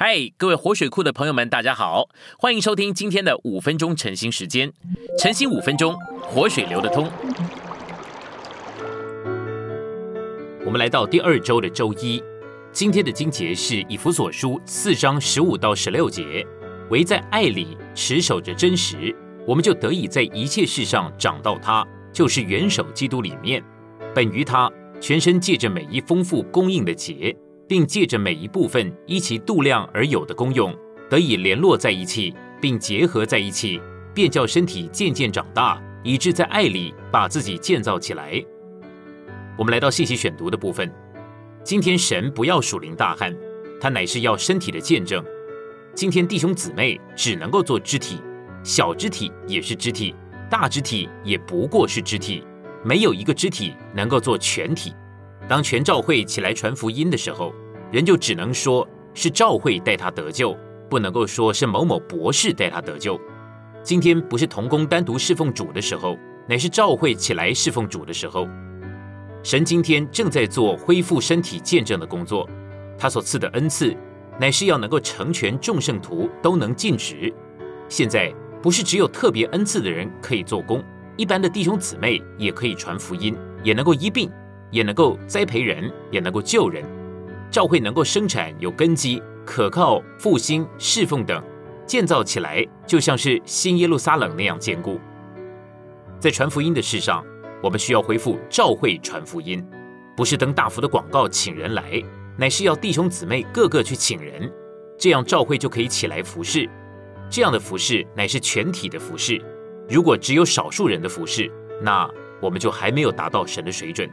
嗨，各位活水库的朋友们，大家好，欢迎收听今天的五分钟晨兴时间。晨兴五分钟，活水流得通。我们来到第二周的周一，今天的经节是以弗所书四章十五到十六节。唯在爱里持守着真实，我们就得以在一切事上长到他，就是元首基督里面。本于他，全身借着每一丰富供应的节。并借着每一部分依其度量而有的功用，得以联络在一起，并结合在一起，便叫身体渐渐长大，以致在爱里把自己建造起来。我们来到信息选读的部分。今天神不要属灵大汉，他乃是要身体的见证。今天弟兄姊妹只能够做肢体，小肢体也是肢体，大肢体也不过是肢体，没有一个肢体能够做全体。当全召会起来传福音的时候，人就只能说是召会带他得救，不能够说是某某博士带他得救。今天不是同工单独侍奉主的时候，乃是召会起来侍奉主的时候。神今天正在做恢复身体见证的工作，他所赐的恩赐，乃是要能够成全众圣徒都能尽职。现在不是只有特别恩赐的人可以做工，一般的弟兄姊妹也可以传福音，也能够医病。也能够栽培人，也能够救人。教会能够生产有根基，可靠复兴侍奉等，建造起来就像是新耶路撒冷那样坚固。在传福音的事上，我们需要恢复教会传福音，不是登大幅的广告请人来，乃是要弟兄姊妹个个去请人，这样教会就可以起来服侍。这样的服侍乃是全体的服侍。如果只有少数人的服侍，那我们就还没有达到神的水准。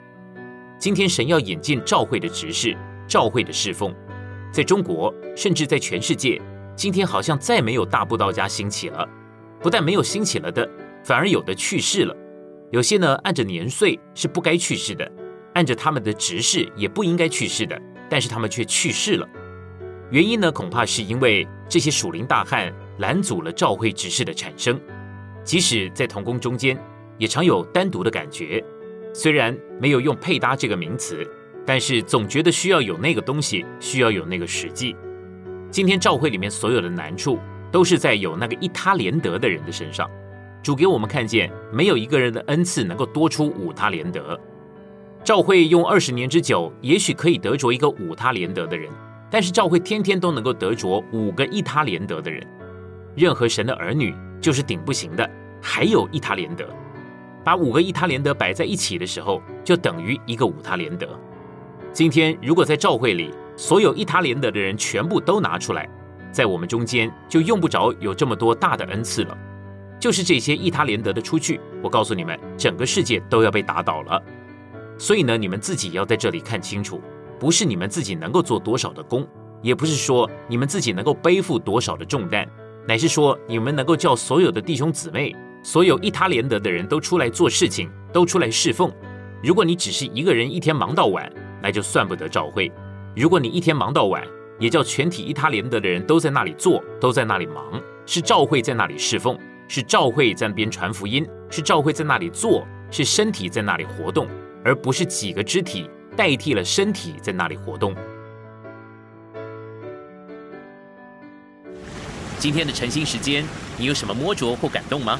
今天神要引进召会的执事，召会的侍奉，在中国甚至在全世界，今天好像再没有大布道家兴起了。不但没有兴起了的，反而有的去世了。有些呢，按着年岁是不该去世的，按着他们的执事也不应该去世的，但是他们却去世了。原因呢，恐怕是因为这些属灵大汉拦阻了召会执事的产生。即使在同工中间，也常有单独的感觉。虽然没有用配搭这个名词，但是总觉得需要有那个东西，需要有那个实际。今天教会里面所有的难处，都是在有那个一他连德的人的身上。主给我们看见，没有一个人的恩赐能够多出五他连德。教会用二十年之久，也许可以得着一个五他连德的人，但是教会天天都能够得着五个一他连德的人。任何神的儿女就是顶不行的，还有一他连德。把五个一他连德摆在一起的时候，就等于一个五他连德。今天如果在教会里，所有一他连德的人全部都拿出来，在我们中间就用不着有这么多大的恩赐了。就是这些一他连德的出去，我告诉你们，整个世界都要被打倒了。所以呢，你们自己要在这里看清楚，不是你们自己能够做多少的功，也不是说你们自己能够背负多少的重担，乃是说你们能够叫所有的弟兄姊妹。所有一他连德的人都出来做事情，都出来侍奉。如果你只是一个人一天忙到晚，那就算不得召会。如果你一天忙到晚，也叫全体一他连德的人都在那里做，都在那里忙，是召会在那里侍奉，是召会在那边传福音，是召会在那里做，是身体在那里活动，而不是几个肢体代替了身体在那里活动。今天的晨兴时间，你有什么摸着或感动吗？